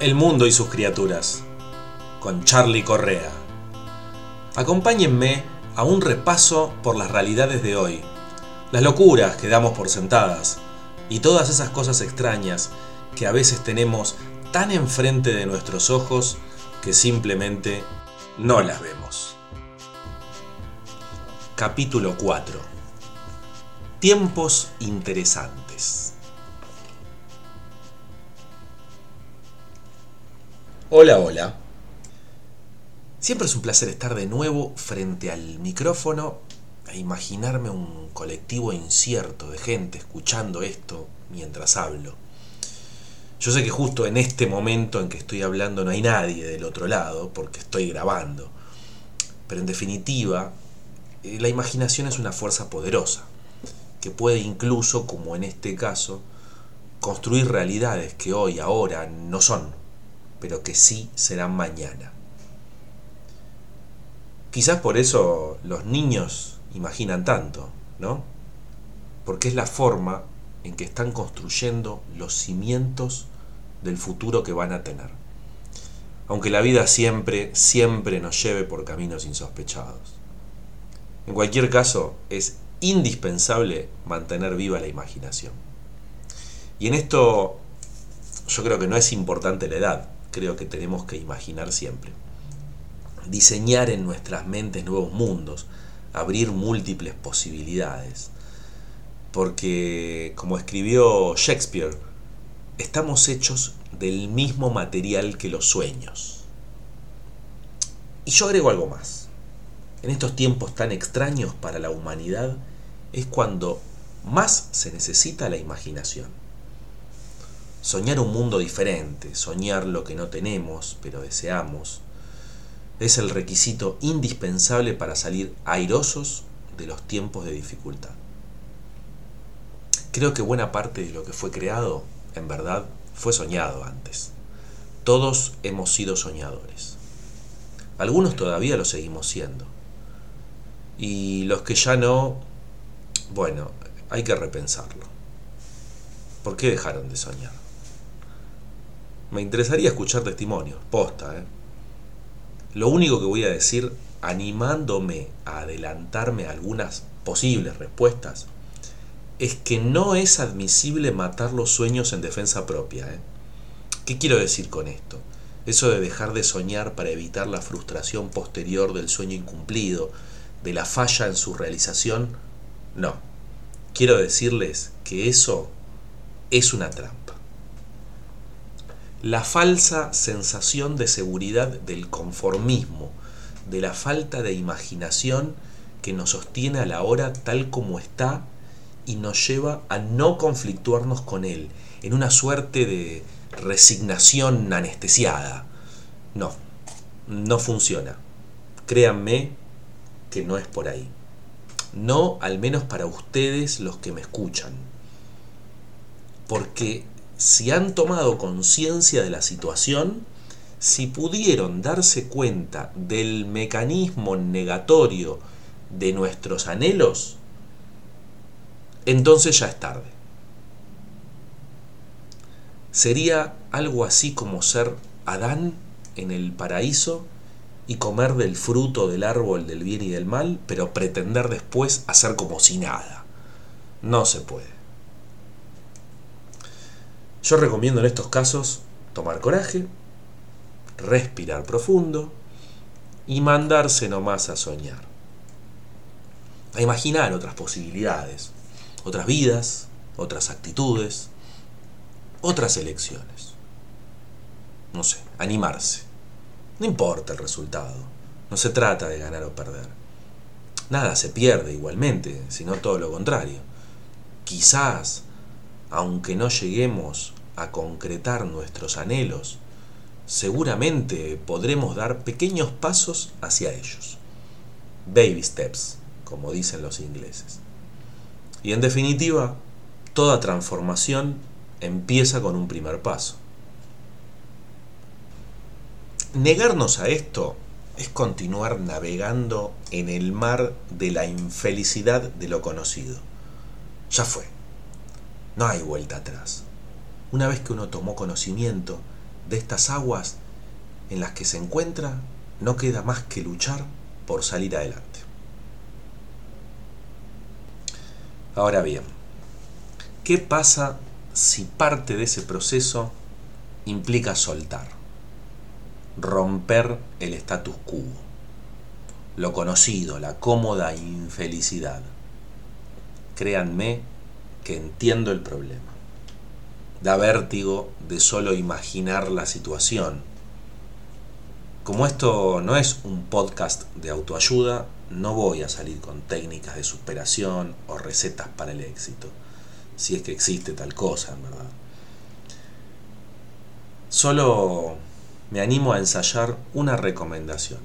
El mundo y sus criaturas, con Charlie Correa. Acompáñenme a un repaso por las realidades de hoy, las locuras que damos por sentadas y todas esas cosas extrañas que a veces tenemos tan enfrente de nuestros ojos que simplemente no las vemos. Capítulo 4. Tiempos interesantes. Hola, hola. Siempre es un placer estar de nuevo frente al micrófono e imaginarme un colectivo incierto de gente escuchando esto mientras hablo. Yo sé que justo en este momento en que estoy hablando no hay nadie del otro lado porque estoy grabando. Pero en definitiva, eh, la imaginación es una fuerza poderosa, que puede incluso, como en este caso, construir realidades que hoy, ahora, no son, pero que sí serán mañana. Quizás por eso los niños imaginan tanto, ¿no? Porque es la forma en que están construyendo los cimientos del futuro que van a tener. Aunque la vida siempre, siempre nos lleve por caminos insospechados. En cualquier caso, es indispensable mantener viva la imaginación. Y en esto yo creo que no es importante la edad, creo que tenemos que imaginar siempre. Diseñar en nuestras mentes nuevos mundos, abrir múltiples posibilidades. Porque, como escribió Shakespeare, estamos hechos del mismo material que los sueños. Y yo agrego algo más en estos tiempos tan extraños para la humanidad es cuando más se necesita la imaginación. Soñar un mundo diferente, soñar lo que no tenemos pero deseamos, es el requisito indispensable para salir airosos de los tiempos de dificultad. Creo que buena parte de lo que fue creado, en verdad, fue soñado antes. Todos hemos sido soñadores. Algunos todavía lo seguimos siendo y los que ya no, bueno, hay que repensarlo. ¿Por qué dejaron de soñar? Me interesaría escuchar testimonios, posta, ¿eh? Lo único que voy a decir, animándome a adelantarme algunas posibles respuestas, es que no es admisible matar los sueños en defensa propia. ¿eh? ¿Qué quiero decir con esto? Eso de dejar de soñar para evitar la frustración posterior del sueño incumplido, de la falla en su realización, no. Quiero decirles que eso es una trampa. La falsa sensación de seguridad del conformismo, de la falta de imaginación que nos sostiene a la hora tal como está y nos lleva a no conflictuarnos con él, en una suerte de resignación anestesiada. No, no funciona. Créanme que no es por ahí. No al menos para ustedes los que me escuchan. Porque si han tomado conciencia de la situación, si pudieron darse cuenta del mecanismo negatorio de nuestros anhelos, entonces ya es tarde. Sería algo así como ser Adán en el paraíso y comer del fruto del árbol del bien y del mal, pero pretender después hacer como si nada. No se puede. Yo recomiendo en estos casos tomar coraje, respirar profundo y mandarse nomás a soñar. A imaginar otras posibilidades, otras vidas, otras actitudes, otras elecciones. No sé, animarse. No importa el resultado, no se trata de ganar o perder. Nada se pierde igualmente, sino todo lo contrario. Quizás, aunque no lleguemos a concretar nuestros anhelos, seguramente podremos dar pequeños pasos hacia ellos. Baby steps, como dicen los ingleses. Y en definitiva, toda transformación empieza con un primer paso. Negarnos a esto es continuar navegando en el mar de la infelicidad de lo conocido. Ya fue. No hay vuelta atrás. Una vez que uno tomó conocimiento, de estas aguas en las que se encuentra, no queda más que luchar por salir adelante. Ahora bien, ¿qué pasa si parte de ese proceso implica soltar, romper el status quo, lo conocido, la cómoda infelicidad? Créanme que entiendo el problema. Da vértigo de solo imaginar la situación. Como esto no es un podcast de autoayuda, no voy a salir con técnicas de superación o recetas para el éxito, si es que existe tal cosa, en verdad. Solo me animo a ensayar una recomendación.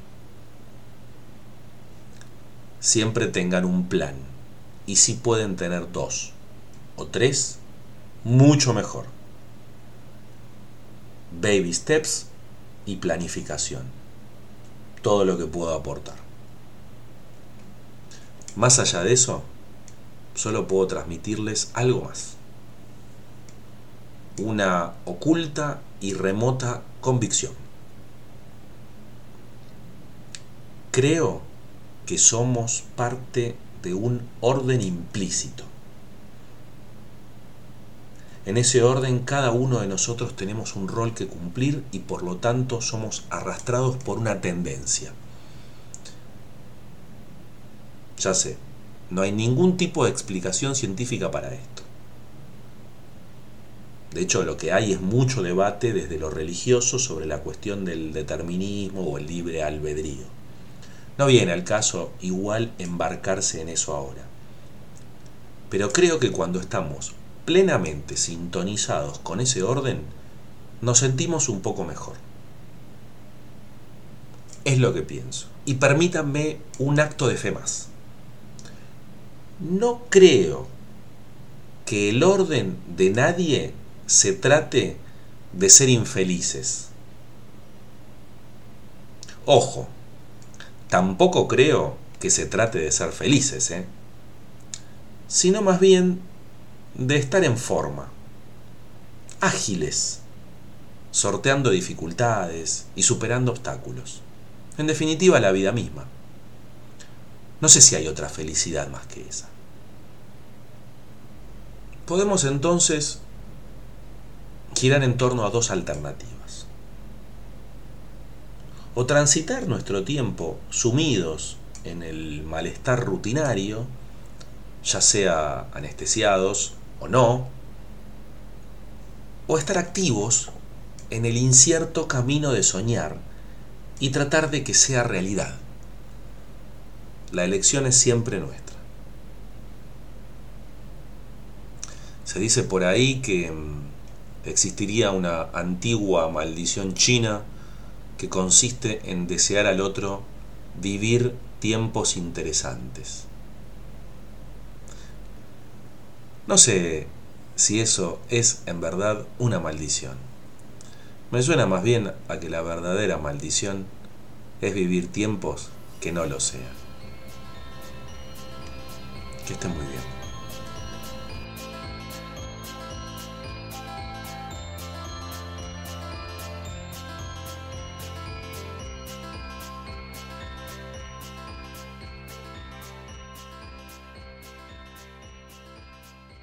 Siempre tengan un plan, y si pueden tener dos o tres, mucho mejor. Baby steps y planificación. Todo lo que puedo aportar. Más allá de eso, solo puedo transmitirles algo más. Una oculta y remota convicción. Creo que somos parte de un orden implícito. En ese orden cada uno de nosotros tenemos un rol que cumplir y por lo tanto somos arrastrados por una tendencia. Ya sé, no hay ningún tipo de explicación científica para esto. De hecho, lo que hay es mucho debate desde lo religioso sobre la cuestión del determinismo o el libre albedrío. No viene al caso igual embarcarse en eso ahora. Pero creo que cuando estamos plenamente sintonizados con ese orden, nos sentimos un poco mejor. Es lo que pienso. Y permítanme un acto de fe más no creo que el orden de nadie se trate de ser infelices. Ojo, tampoco creo que se trate de ser felices, ¿eh? sino más bien de estar en forma, ágiles, sorteando dificultades y superando obstáculos. En definitiva, la vida misma. No sé si hay otra felicidad más que esa. Podemos entonces girar en torno a dos alternativas. O transitar nuestro tiempo sumidos en el malestar rutinario, ya sea anestesiados o no, o estar activos en el incierto camino de soñar y tratar de que sea realidad. La elección es siempre nuestra. Se dice por ahí que mm, existiría una antigua maldición china que consiste en desear al otro vivir tiempos interesantes. No sé si eso es en verdad una maldición. Me suena más bien a que la verdadera maldición es vivir tiempos que no lo sean. Que estén muy bien.